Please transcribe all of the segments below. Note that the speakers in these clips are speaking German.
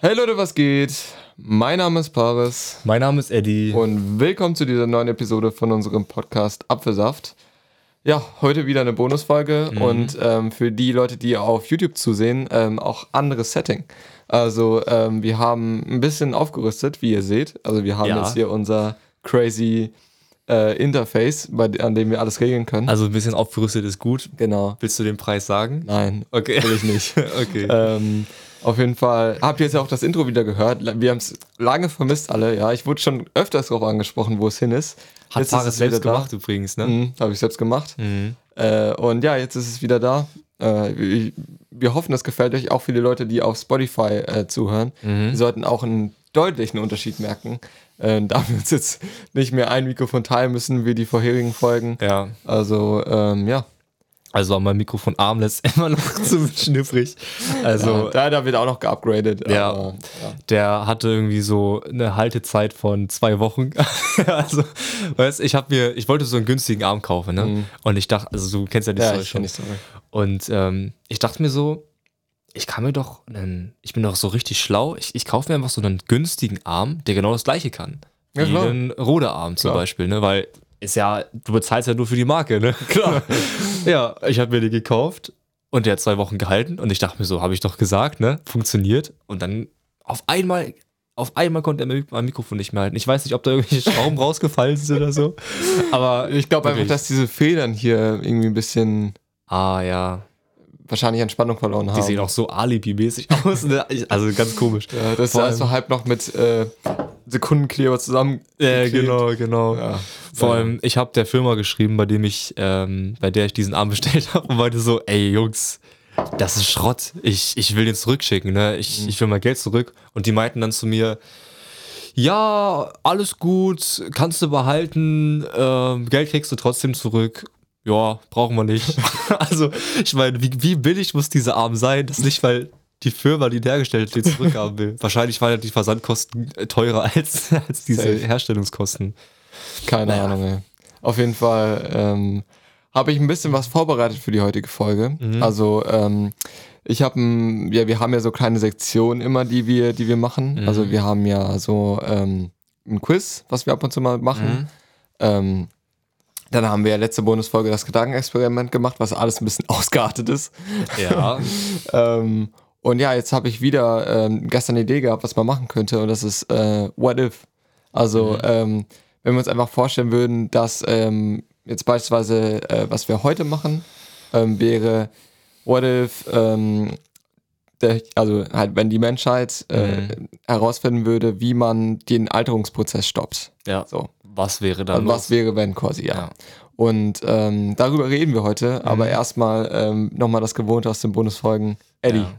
Hey Leute, was geht? Mein Name ist Paris Mein Name ist Eddie. und willkommen zu dieser neuen Episode von unserem Podcast Apfelsaft. Ja, heute wieder eine Bonusfolge und ähm, für die Leute, die auf YouTube zusehen, ähm, auch anderes Setting. Also ähm, wir haben ein bisschen aufgerüstet, wie ihr seht. Also wir haben Ja. jetzt hier unser crazy äh, Interface, bei, an dem wir alles regeln können. also ein bisschen aufgerüstet ist gut. genau. Willst du den Preis sagen? Nein, Okay. will ich nicht. okay. Ähm, auf jeden Fall. Habt ihr jetzt auch das Intro wieder gehört? Wir haben es lange vermisst alle. Ja, ich wurde schon öfters darauf angesprochen, wo es hin ist. Hat jetzt Paris selbst wieder da. gemacht übrigens, ne? Mhm, Habe ich selbst gemacht. Mhm. Äh, und ja, jetzt ist es wieder da. Äh, wir, wir hoffen, das gefällt euch. Auch viele Leute, die auf Spotify äh, zuhören, Mhm. sollten auch einen deutlichen Unterschied merken. Äh, da wir uns jetzt nicht mehr ein Mikrofon teilen müssen wie die vorherigen Folgen. Ja. Also, ähm, ja. Also an meinem Mikrofon Arm ist immer noch zu schniffrig. Also da, da wird auch noch geupgradet. Ja. aber, ja. der hatte irgendwie so eine Haltezeit von zwei Wochen. also, weißt ich habe mir, ich wollte so einen günstigen Arm kaufen, ne? Und ich dachte, also du kennst ja die Ja, Story ich schon. Story. Und ähm, ich dachte mir so, ich kann mir doch einen, ich bin doch so richtig schlau, ich, ich kaufe mir einfach so einen günstigen Arm, der genau das gleiche kann. Wie Ja, klar. einen Roderarm zum Klar. Beispiel, ne? Weil ist ja, du bezahlst ja nur für die Marke, ne? Klar. ja, ich habe mir den gekauft und der hat zwei Wochen gehalten und ich dachte mir so, habe ich doch gesagt, ne? Funktioniert. Und dann auf einmal, auf einmal konnte er mein Mikrofon nicht mehr halten. Ich weiß nicht, ob da irgendwelche Schrauben rausgefallen sind oder so. Aber Ich glaube einfach, dass diese Federn hier irgendwie ein bisschen Ah ja, wahrscheinlich an Spannung verloren haben. Die sehen auch so Alibi-mäßig aus. Ne? Also ganz komisch. ja, das ist Vor also allem- halb noch mit äh, Sekundenkleber zusammen. Ja, genau, genau. Ja. Vor Ja. allem, ich habe der Firma geschrieben, bei dem ich, ähm, bei der ich diesen Arm bestellt habe und meinte so, ey Jungs, das ist Schrott. Ich, ich will den zurückschicken, ne? Ich, ich will mein Geld zurück. Und die meinten dann zu mir, ja, alles gut, kannst du behalten, ähm, Geld kriegst du trotzdem zurück. Ja, brauchen wir nicht. also, ich meine, wie, wie billig muss dieser Arm sein? Das nicht, weil die Firma, die ihn hergestellt hat, den zurückhaben will. Wahrscheinlich waren ja die Versandkosten teurer als, als diese Safe. Herstellungskosten. Keine Naja. Ahnung, ey. Auf jeden Fall ähm, habe ich ein bisschen was vorbereitet für die heutige Folge. Mhm. Also, ähm, ich habe, ja, wir haben ja so kleine Sektionen immer, die wir, die wir machen. Mhm. Also, wir haben ja so ähm, ein Quiz, was wir ab und zu mal machen. Mhm. Dann haben wir ja letzte Bonusfolge das Gedankenexperiment gemacht, was alles ein bisschen ausgeartet ist. Ja. Ähm, und ja, jetzt habe ich wieder ähm, gestern eine Idee gehabt, was man machen könnte, und das ist äh, What If. Also, ähm, wenn wir uns einfach vorstellen würden, dass ähm, jetzt beispielsweise, äh, was wir heute machen, ähm, wäre What If, ähm, der, also halt, wenn die Menschheit äh, herausfinden würde, wie man den Alterungsprozess stoppt. ja. So. Was wäre da Also los? was wäre, wenn quasi, ja. Ja. Und ähm, darüber reden wir heute, aber erstmal ähm, nochmal das Gewohnte aus den Bonusfolgen. Eddie, Ja.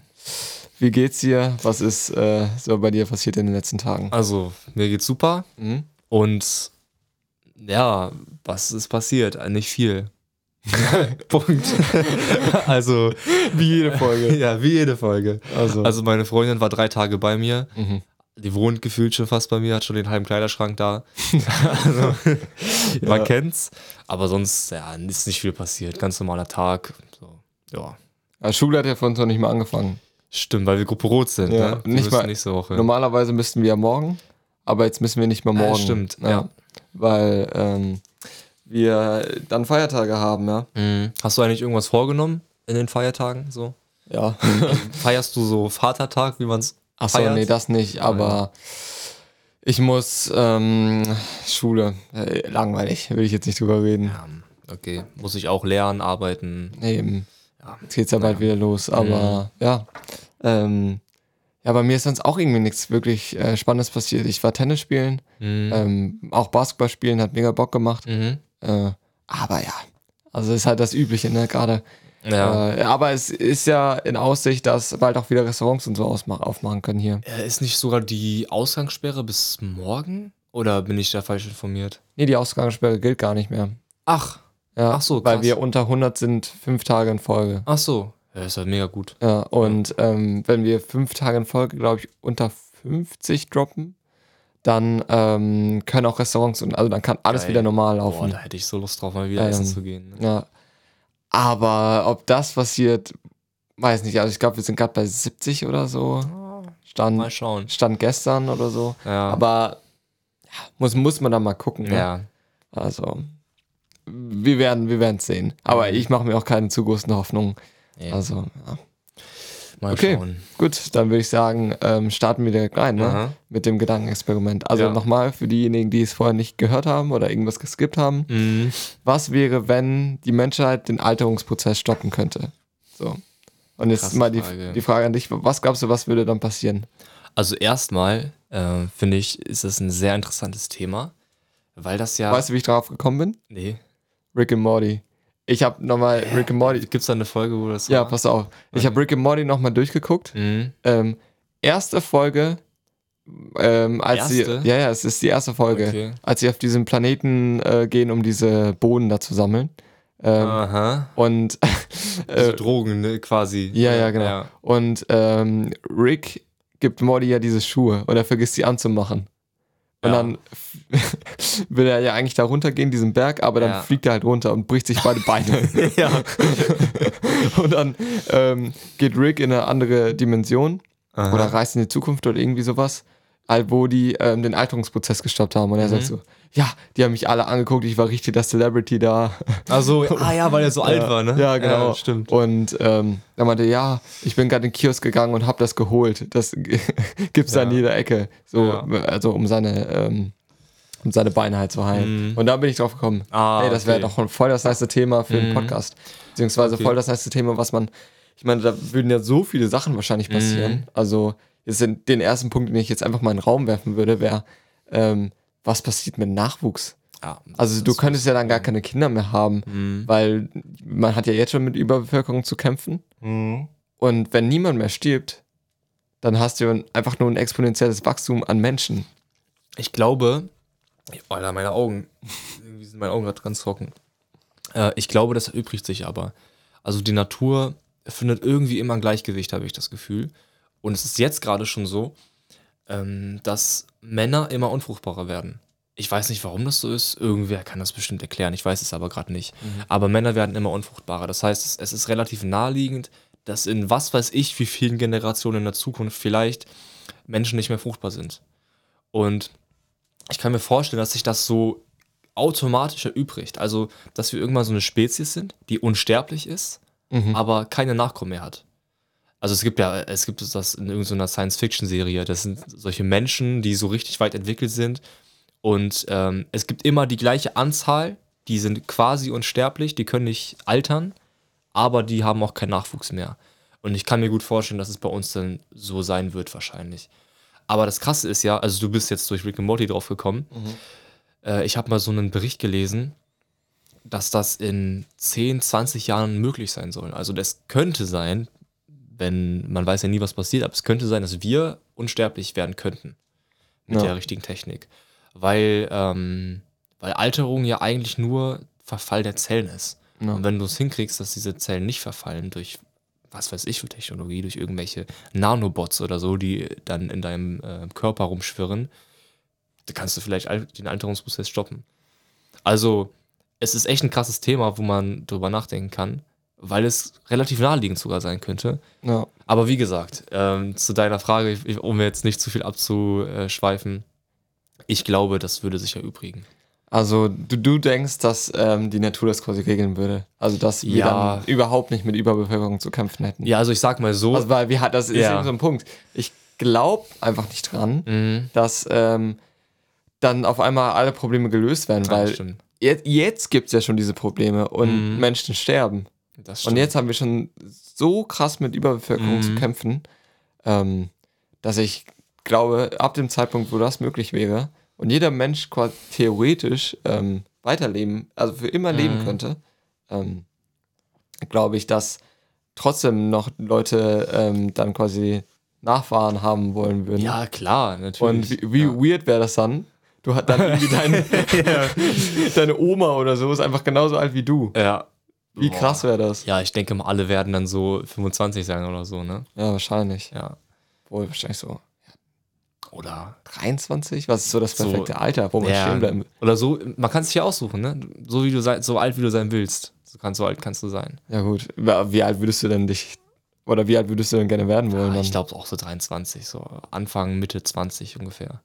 wie geht's dir? Was ist äh, so bei dir passiert in den letzten Tagen? Also, mir geht's super. Mhm. Und ja, was ist passiert? Nicht viel. Punkt. also, Wie jede Folge. ja, wie jede Folge. Also, Also, meine Freundin war drei Tage bei mir. mhm. Die wohnt gefühlt schon fast bei mir, hat schon den halben Kleiderschrank da. also, man Ja. kennt's. Aber sonst, ja, ist nicht viel passiert. Ganz normaler Tag. So, ja. Ja, Schule hat ja für uns noch nicht mal angefangen. Stimmt, weil wir Gruppe Rot sind. Ja, ne? Nicht mal- nächste Woche. Normalerweise müssten wir ja morgen, aber jetzt müssen wir nicht mehr morgen. stimmt, ja. Weil ähm, wir dann Feiertage haben, ja. Mhm. Hast du eigentlich irgendwas vorgenommen in den Feiertagen? So? Ja. Feierst du so Vatertag, wie man es Achso, feiert? nee, das nicht, aber ich muss ähm, Schule. Äh, langweilig, will ich jetzt nicht drüber reden. Ja, okay. Muss ich auch lernen, arbeiten. Nee, eben. Ja. Jetzt geht's ja bald wieder los, aber ja. Ähm, ja, bei mir ist sonst auch irgendwie nichts wirklich äh, Spannendes passiert. Ich war Tennis spielen, Mhm. ähm, auch Basketball spielen, hat mega Bock gemacht. Mhm. Äh, aber ja, also ist halt das Übliche, ne, gerade. Ja. Äh, aber es ist ja in Aussicht, dass bald auch wieder Restaurants und so ausmach aufmachen können hier. Äh, Ist nicht sogar die Ausgangssperre bis morgen? Oder bin ich da falsch informiert? Nee, die Ausgangssperre gilt gar nicht mehr. Ach, Ja, Ach so, Weil krass. wir unter 100 sind, fünf Tage in Folge. ach so. Ja, ist halt mega gut. Ja, und ähm, wenn wir fünf Tage in Folge, glaube ich, unter 50 droppen, dann ähm, können auch Restaurants und also dann kann alles Geil. wieder normal Boah, laufen. da hätte ich so Lust drauf, mal wieder Ähm, essen zu gehen. Ne? Ja. Aber ob das passiert, weiß nicht. Also ich glaube, wir sind gerade bei 70 oder so. Mal Stand, schauen. stand gestern oder so. Ja. Aber muss, muss man dann mal gucken. Ne? ja. Also, wir werden wir es sehen. Aber Mhm. ich mache mir auch keine zu großen Hoffnungen. Also, ja. Mal okay. schauen. gut, dann würde ich sagen, ähm, starten wir direkt rein, ne? Mit dem Gedankenexperiment. Also Ja. nochmal für diejenigen, die es vorher nicht gehört haben oder irgendwas geskippt haben. Mhm. Was wäre, wenn die Menschheit den Alterungsprozess stoppen könnte? So. Und jetzt Krasse mal die Frage. die Frage an dich, was glaubst du, was würde dann passieren? Also erstmal äh, finde ich, ist das ein sehr interessantes Thema, weil das ja. Weißt du, wie ich drauf gekommen bin? nee. Rick and Morty. Ich habe nochmal Rick and Morty. Gibt es da eine Folge, wo das Ja, war? pass auf. Ich habe Rick and Morty nochmal durchgeguckt. Mhm. Ähm, erste Folge, ähm, als Erste? sie, ja, ja, es ist die erste Folge, Okay. als sie auf diesen Planeten äh, gehen, um diese Bohnen da zu sammeln. Ähm, Aha. Und Also äh, Drogen, ne, quasi. ja, ja, genau. Ja. Und ähm, Rick gibt Morty ja diese Schuhe und er vergisst sie anzumachen. Und Ja. dann will er ja eigentlich da runtergehen, diesen Berg, aber dann Ja. fliegt er halt runter und bricht sich beide Beine. ja. und dann ähm, geht Rick in eine andere Dimension Aha. oder reist in die Zukunft oder irgendwie sowas, halt, wo die ähm, den Alterungsprozess gestoppt haben. Und er Mhm. sagt so, ja, die haben mich alle angeguckt, ich war richtig der Celebrity da. Also, ah ja, weil er so alt Ja, war, ne? Ja, genau. stimmt. Und ähm, er meinte, ja, ich bin gerade in den Kiosk gegangen und habe das geholt. Das gibt's da in Ja. jeder Ecke. So, Ja. also um seine, ähm, um seine Beine halt zu heilen. Mhm. Und da bin ich drauf gekommen. Ah, Ey, das wäre okay. doch voll das nice Thema für einen Mhm. Podcast. Beziehungsweise Okay. voll das nice Thema, was man. Ich meine, da würden ja so viele Sachen wahrscheinlich passieren. Mhm. Also, jetzt den, den ersten Punkt, den ich jetzt einfach mal in den Raum werfen würde, wäre, ähm, was passiert mit Nachwuchs? Ja, Also, das du könntest ja dann gar keine Kinder mehr haben, Mhm. weil man hat ja jetzt schon mit Überbevölkerung zu kämpfen. Mhm. Und wenn niemand mehr stirbt, dann hast du einfach nur ein exponentielles Wachstum an Menschen. Ich glaube, Alter, meine Augen, irgendwie sind meine Augen gerade ganz trocken. Äh, ich glaube, das erübrigt sich aber. Also die Natur findet irgendwie immer ein Gleichgewicht, habe ich das Gefühl. Und es ist jetzt gerade schon so, ähm, dass Männer immer unfruchtbarer werden. Ich weiß nicht, warum das so ist. Irgendwer kann das bestimmt erklären. Ich weiß es aber gerade nicht. Aber Männer werden immer unfruchtbarer. Das heißt, es, es ist relativ naheliegend, dass in was weiß ich, wie vielen Generationen in der Zukunft vielleicht Menschen nicht mehr fruchtbar sind. Und ich kann mir vorstellen, dass sich das so automatisch erübrigt. Also, dass wir irgendwann so eine Spezies sind, die unsterblich ist, Mhm. aber keine Nachkommen mehr hat. Also es gibt ja, es gibt das in irgendeiner Science-Fiction-Serie. Das sind solche Menschen, die so richtig weit entwickelt sind. Und ähm, es gibt immer die gleiche Anzahl, die sind quasi unsterblich, die können nicht altern, aber die haben auch keinen Nachwuchs mehr. Und ich kann mir gut vorstellen, dass es bei uns dann so sein wird, wahrscheinlich. Aber das Krasse ist ja, also du bist jetzt durch Rick and Morty drauf gekommen. Äh, ich habe mal so einen Bericht gelesen, dass das in 10, 20 Jahren möglich sein soll. Also das könnte sein, wenn man weiß ja nie, was passiert, aber es könnte sein, dass wir unsterblich werden könnten mit Ja. der richtigen Technik. Weil, ähm, weil Alterung ja eigentlich nur Verfall der Zellen ist. Ja. Und wenn du es hinkriegst, dass diese Zellen nicht verfallen durch was weiß ich für Technologie, durch irgendwelche Nanobots oder so, die dann in deinem äh, Körper rumschwirren, dann kannst du vielleicht den Alterungsprozess stoppen. Also, es ist echt ein krasses Thema, wo man drüber nachdenken kann, weil es relativ naheliegend sogar sein könnte. Ja. Aber wie gesagt, ähm, zu deiner Frage, ich- um jetzt nicht zu viel abzuschweifen, ich glaube, das würde sich erübrigen. Also du, du denkst, dass ähm, die Natur das quasi regeln würde. Also dass wir Ja. dann überhaupt nicht mit Überbevölkerung zu kämpfen hätten. Ja, also ich sag mal so. Also weil wir das ist Ja. eben so ein Punkt. Ich glaube einfach nicht dran, Mhm. dass ähm, dann auf einmal alle Probleme gelöst werden, Ja, weil stimmt. jetzt, jetzt gibt es ja schon diese Probleme und Mhm. Menschen sterben. Und jetzt haben wir schon so krass mit Überbevölkerung Mhm. zu kämpfen, ähm, dass ich glaube, ab dem Zeitpunkt, wo das möglich wäre und jeder Mensch quasi theoretisch ähm, weiterleben, also für immer leben Mhm. könnte, ähm, glaube ich, dass trotzdem noch Leute ähm, dann quasi Nachfahren haben wollen würden. Ja, klar, natürlich. Und wie, wie ja. weird wäre das dann? Du hast dann irgendwie deine, deine Oma oder so ist einfach genauso alt wie du. ja. Wie Boah. krass wäre das? Ja, ich denke mal, alle werden dann so 25 sein oder so, ne? Ja, wahrscheinlich. Ja. Wohl, wahrscheinlich so. Oder 23? Was ist so das So, perfekte Alter, wo man ja, stehen bleiben Oder so, man kann es sich ja aussuchen, ne? So wie du sei, so alt wie du sein willst. So, kannst, so alt kannst du sein. Ja, gut. Wie alt würdest du denn dich. Oder wie alt würdest du denn gerne werden wollen? Dann? ich glaube auch so 23, so Anfang, Mitte 20 ungefähr.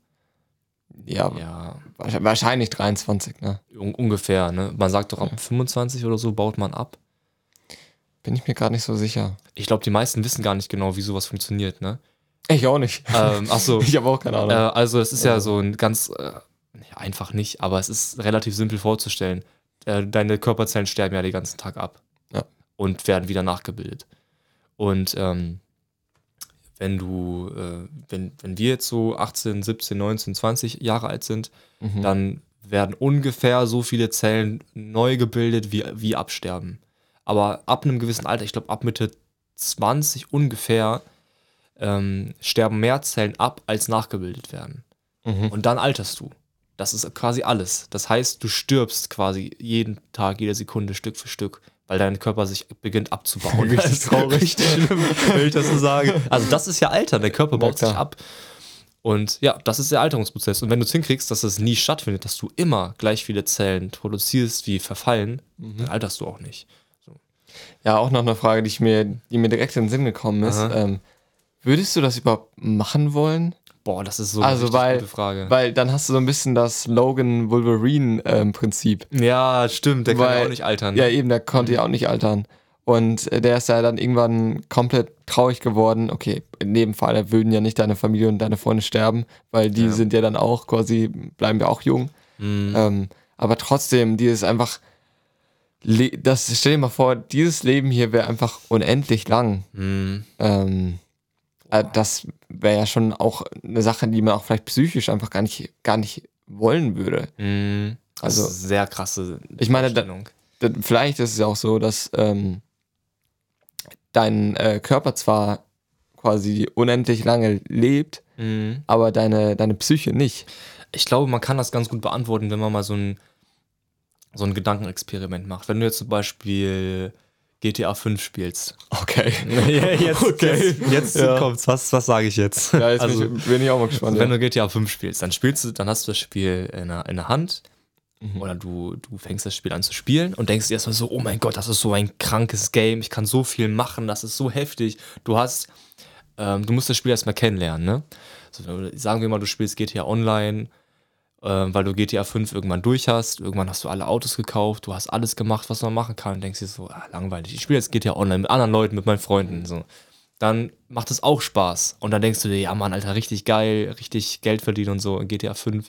Ja, Ja, wahrscheinlich- wahrscheinlich 23, ne? un ungefähr, ne? Man sagt doch ab 25 oder so baut man ab. Bin ich mir gerade nicht so sicher. Ich glaube, die meisten wissen gar nicht genau, wie sowas funktioniert, ne? Ich auch nicht. Ähm, ach so. ich habe auch keine Äh, Ahnung. also es ist ja so ein ganz, äh, ja, einfach nicht, aber es ist relativ simpel vorzustellen. Äh, deine Körperzellen sterben ja den ganzen Tag ab Ja. und werden wieder nachgebildet. Und ähm, wenn du, äh, wenn, wenn wir jetzt so 18, 17, 19, 20 Jahre alt sind, Mhm. dann werden ungefähr so viele Zellen neu gebildet, wie, wie absterben. Aber ab einem gewissen Alter, ich glaube ab Mitte 20 ungefähr, ähm, sterben mehr Zellen ab, als nachgebildet werden. Mhm. Und dann alterst du. Das ist quasi alles. Das heißt, du stirbst quasi jeden Tag, jede Sekunde, Stück für Stück, weil dein Körper sich beginnt abzubauen. Richtig Das ist traurig. Richtig schlimm, wenn ich das so sage. Also das ist ja Alter, der Körper baut sich ab. Und ja, das ist der Alterungsprozess. Und wenn du es hinkriegst, dass es nie stattfindet, dass du immer gleich viele Zellen produzierst, wie verfallen, Mhm. dann alterst du auch nicht. Ja, auch noch eine Frage, die, ich mir, die mir direkt in den Sinn gekommen ist. Ähm, würdest du das überhaupt machen wollen? Boah, das ist so Also, richtig weil- gute Frage. Weil dann hast du so ein bisschen das Logan-Wolverine-Prinzip. ja, stimmt, der kann Weil- ja auch nicht altern. Ja, eben, der konnte ja auch nicht altern. Und äh, der ist ja dann irgendwann komplett traurig geworden. Okay, in dem Fall da würden ja nicht deine Familie und deine Freunde sterben, weil die Ja. sind ja dann auch quasi, bleiben ja auch jung. Mhm. Ähm, aber trotzdem, dieses einfach, le- das, stell dir mal vor, dieses Leben hier wäre einfach unendlich lang. Mhm. Ähm, äh, das wäre ja schon auch eine Sache, die man auch vielleicht psychisch einfach gar nicht, gar nicht wollen würde. Das Also- ist eine sehr krasse Ich meine, da-. Denn Vielleicht ist es ja auch so, dass ähm, dein äh, Körper zwar quasi unendlich lange lebt, Mhm. aber deine, deine Psyche nicht. Ich glaube, man kann das ganz gut beantworten, wenn man mal so ein, so ein Gedankenexperiment macht. Wenn du jetzt zum Beispiel GTA 5 spielst. Okay. jetzt, Okay. jetzt, jetzt Ja. kommt's. Was, was sage ich jetzt? Ja, jetzt also, bin, ich, bin ich auch mal gespannt. wenn Ja. du GTA 5 spielst, dann spielst du, dann hast du das Spiel in der, in der Hand Mhm. oder du, du fängst das Spiel an zu spielen und denkst dir erstmal so, oh mein Gott, das ist so ein krankes Game, ich kann so viel machen, das ist so heftig. Du hast, ähm, du musst das Spiel erstmal kennenlernen, ne? So, sagen wir mal, du spielst GTA Online, weil du GTA 5 irgendwann durch hast, irgendwann hast du alle Autos gekauft, du hast alles gemacht, was man machen kann und denkst dir so, ah, langweilig, ich spiele jetzt GTA Online mit anderen Leuten, mit meinen Freunden, so. Dann macht es auch Spaß. Und dann denkst du dir, ja Mann, Alter, richtig geil, richtig Geld verdienen und so in GTA 5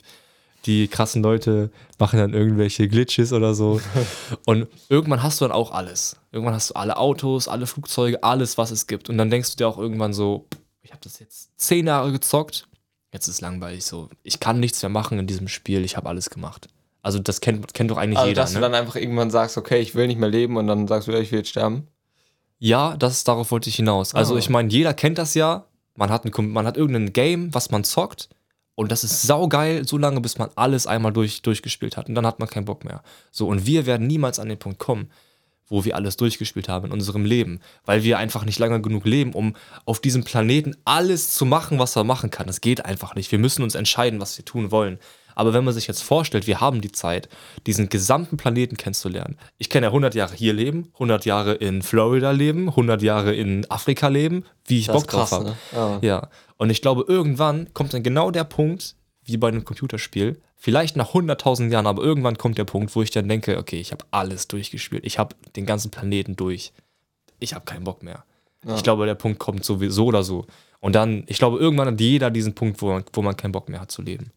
die krassen Leute machen dann irgendwelche Glitches oder so. Und irgendwann hast du dann auch alles. Irgendwann hast du alle Autos, alle Flugzeuge, alles, was es gibt. Und dann denkst du dir auch irgendwann so, ich habe das jetzt zehn Jahre gezockt, jetzt ist langweilig so. Ich kann nichts mehr machen in diesem Spiel, ich habe alles gemacht. Also das kennt, kennt doch eigentlich also, jeder. dass Ne? du dann einfach irgendwann sagst, okay, ich will nicht mehr leben und dann sagst du, ja, ich will jetzt sterben. Ja, das ist, darauf wollte ich hinaus. Also Ah. ich meine, jeder kennt das ja. Man hat, ein, man hat irgendein Game, was man zockt. Und das ist saugeil, so lange, bis man alles einmal durch, durchgespielt hat. Und dann hat man keinen Bock mehr. So, und wir werden niemals an den Punkt kommen, wo wir alles durchgespielt haben in unserem Leben. Weil wir einfach nicht lange genug leben, um auf diesem Planeten alles zu machen, was man machen kann. Das geht einfach nicht. Wir müssen uns entscheiden, was wir tun wollen. Aber wenn man sich jetzt vorstellt, wir haben die Zeit, diesen gesamten Planeten kennenzulernen. Ich kann ja 100 Jahre hier leben, 100 Jahre in Florida leben, 100 Jahre in Afrika leben, wie ich Das Bock ist drauf krass, habe. ne? Ja. Ja. Und ich glaube, irgendwann kommt dann genau der Punkt, wie bei einem Computerspiel, vielleicht nach 100.000 Jahren, aber irgendwann kommt der Punkt, wo ich dann denke, okay, ich habe alles durchgespielt, ich habe den ganzen Planeten durch, ich habe keinen Bock mehr. Ja. Ich glaube, der Punkt kommt sowieso oder so. Und dann, ich glaube, irgendwann hat jeder diesen Punkt, wo man, wo man keinen Bock mehr hat zu leben.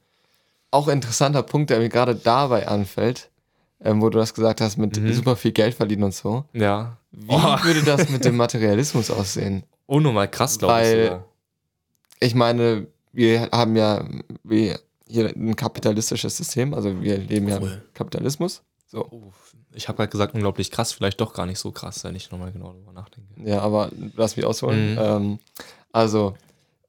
Auch interessanter Punkt, der mir gerade dabei anfällt, ähm, wo du das gesagt hast, mit Mhm. super viel Geld verdienen und so. Ja. Wie Oh. würde das mit dem Materialismus aussehen? Unnormal krass, glaube ich. Weil-. Ich meine, wir haben ja wir hier ein kapitalistisches System, also wir leben ja im. Kapitalismus. So. Ich habe gerade gesagt, unglaublich krass, vielleicht doch gar nicht so krass, wenn ich nochmal genau darüber nachdenke. Ja, aber lass mich ausholen. Mhm. Ähm, also,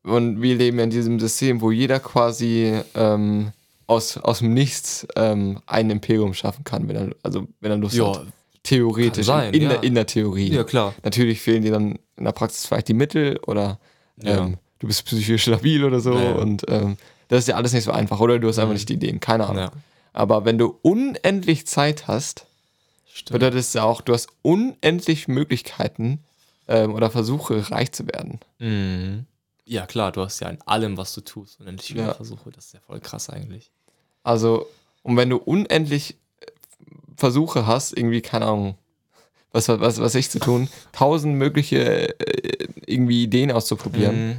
und wir leben ja in diesem System, wo jeder quasi ähm, aus, aus dem Nichts ähm, ein Imperium schaffen kann, wenn er, also wenn er Lust hat. Theoretisch. sein, in, ja. der, in der Theorie. ja, klar. Natürlich fehlen dir dann in der Praxis vielleicht die Mittel oder Ja. Du bist psychisch labil oder so. Ja, ja. Und ähm, das ist ja alles nicht so einfach. Oder du hast einfach nicht die Ideen, keine Ahnung. Ja. Aber wenn du unendlich Zeit hast, Stimmt. bedeutet es ja auch, du hast unendlich Möglichkeiten ähm, oder Versuche, reich zu werden. Mhm. Ja, klar, du hast ja in allem, was du tust, unendlich viele. Versuche. Das ist ja voll krass eigentlich. Also, und wenn du unendlich äh, Versuche hast, irgendwie, keine Ahnung, was, was, was ich zu tun, tausend mögliche äh, irgendwie Ideen auszuprobieren, Mhm.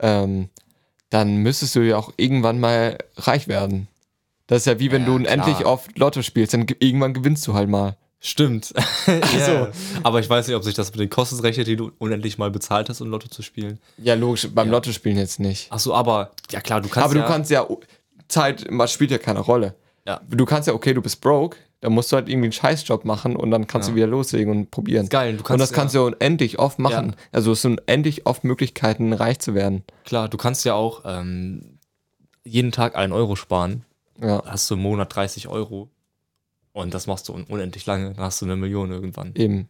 Ähm, dann müsstest du ja auch irgendwann mal reich werden. Das ist ja wie wenn Ja, du unendlich klar. oft Lotto spielst, dann ge- irgendwann gewinnst du halt mal. Stimmt. ja. Aber ich weiß nicht, ob sich das mit den Kosten rechnet, die du unendlich mal bezahlt hast, um Lotto zu spielen. Ja, logisch, beim Ja. Lotto spielen jetzt nicht. Ach so, aber ja klar, du kannst Aber ja, du kannst ja, Zeit spielt ja keine Rolle. Ja. Du kannst ja, okay, du bist broke, dann musst du halt irgendwie einen Scheißjob machen und dann kannst Ja. du wieder loslegen und probieren. geil. Du kannst und das kannst ja, du unendlich oft machen. Ja. Also es sind unendlich oft Möglichkeiten, reich zu werden. klar, du kannst ja auch ähm, jeden Tag einen Euro sparen. Ja, Hast du im Monat 30 Euro. Und das machst du un unendlich lange, dann hast du eine Million irgendwann. eben.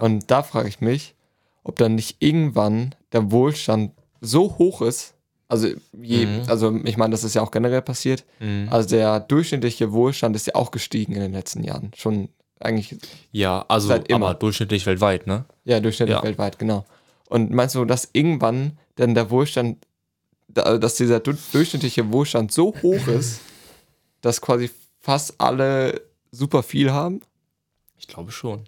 Und da frage ich mich, ob dann nicht irgendwann der Wohlstand so hoch ist, also, je, Mhm. also ich meine, das ist ja auch generell passiert, Mhm. also der durchschnittliche Wohlstand ist ja auch gestiegen in den letzten Jahren. Schon eigentlich Ja, also Seit immer. aber durchschnittlich weltweit, ne? Ja, durchschnittlich Ja. weltweit, genau. Und meinst du, dass irgendwann denn der Wohlstand, da- dass dieser du- durchschnittliche Wohlstand so hoch ist, dass quasi fast alle super viel haben Ich glaube schon.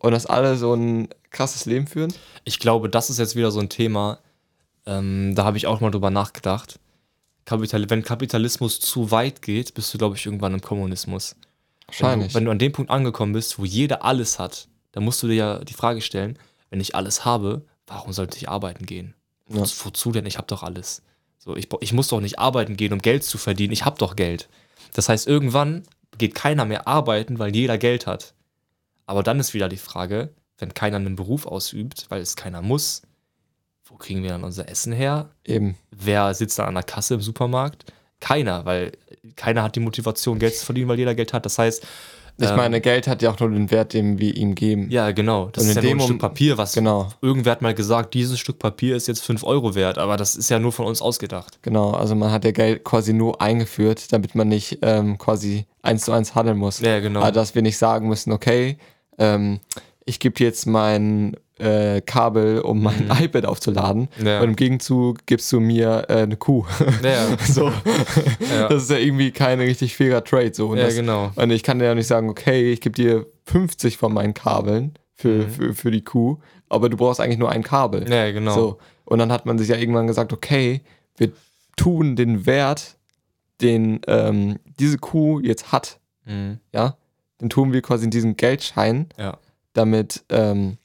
und dass alle so ein krasses Leben führen? Ich glaube, das ist jetzt wieder so ein Thema, ähm, da habe ich auch mal drüber nachgedacht. Kapital wenn Kapitalismus zu weit geht, bist du, glaube ich, irgendwann im Kommunismus. Wahrscheinlich. Wenn du, wenn du an dem Punkt angekommen bist, wo jeder alles hat, dann musst du dir ja die Frage stellen, wenn ich alles habe, warum sollte ich arbeiten gehen? Ja. Wozu, denn? Ich habe doch alles. So, ich, ich muss doch nicht arbeiten gehen, um Geld zu verdienen. Ich habe doch Geld. Das heißt, irgendwann geht keiner mehr arbeiten, weil jeder Geld hat. Aber dann ist wieder die Frage, wenn keiner einen Beruf ausübt, weil es keiner muss, wo kriegen wir dann unser Essen her? Eben. Wer sitzt da an der Kasse im Supermarkt? Keiner, weil keiner hat die Motivation, Geld zu verdienen, weil jeder Geld hat. Das heißt, Ich ähm, meine, Geld hat ja auch nur den Wert, den wir ihm geben. ja, genau. Das Und ist ja nur dem ein Stück Papier, was Genau, irgendwer hat mal gesagt, dieses Stück Papier ist jetzt 5 Euro wert, aber das ist ja nur von uns ausgedacht. genau. Also man hat ja Geld quasi nur eingeführt, damit man nicht ähm, quasi eins zu eins handeln muss. Ja, genau. Aber dass wir nicht sagen müssen, okay, ähm, ich gebe dir jetzt mein äh, Kabel, um mein iPad aufzuladen. Mhm. Ja. Und im Gegenzug gibst du mir äh, eine Kuh. Ja, so. Ja. Das ist ja irgendwie kein richtig fairer Trade. So. Und, ja das, genau. und ich kann dir ja nicht sagen, okay, ich gebe dir 50 von meinen Kabeln für, Mhm. für, für die Kuh, aber du brauchst eigentlich nur ein Kabel. Ja, genau. So. Und dann hat man sich ja irgendwann gesagt, okay, wir tun den Wert, den ähm, diese Kuh jetzt hat, Mhm. ja, den tun wir quasi in diesen Geldschein, Ja. damit ähm,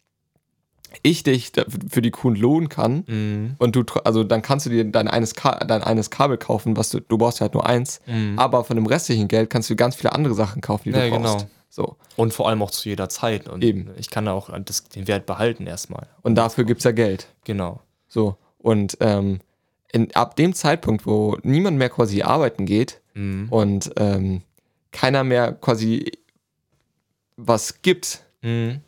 ich dich für die Kuh lohnen kann. Mhm. Und du, also dann kannst du dir dein eines, Ka dein eines Kabel kaufen, was du, du brauchst ja halt nur eins. Mhm. Aber von dem restlichen Geld kannst du ganz viele andere Sachen kaufen, die Ja, du brauchst. genau. So. Und vor allem auch zu jeder Zeit. Und Eben. ich kann da auch das, den Wert behalten erstmal. Und dafür gibt es ja Geld. Genau. So. Und ähm, in, ab dem Zeitpunkt, wo niemand mehr quasi arbeiten geht Mhm. und ähm, keiner mehr quasi was gibt, Mhm.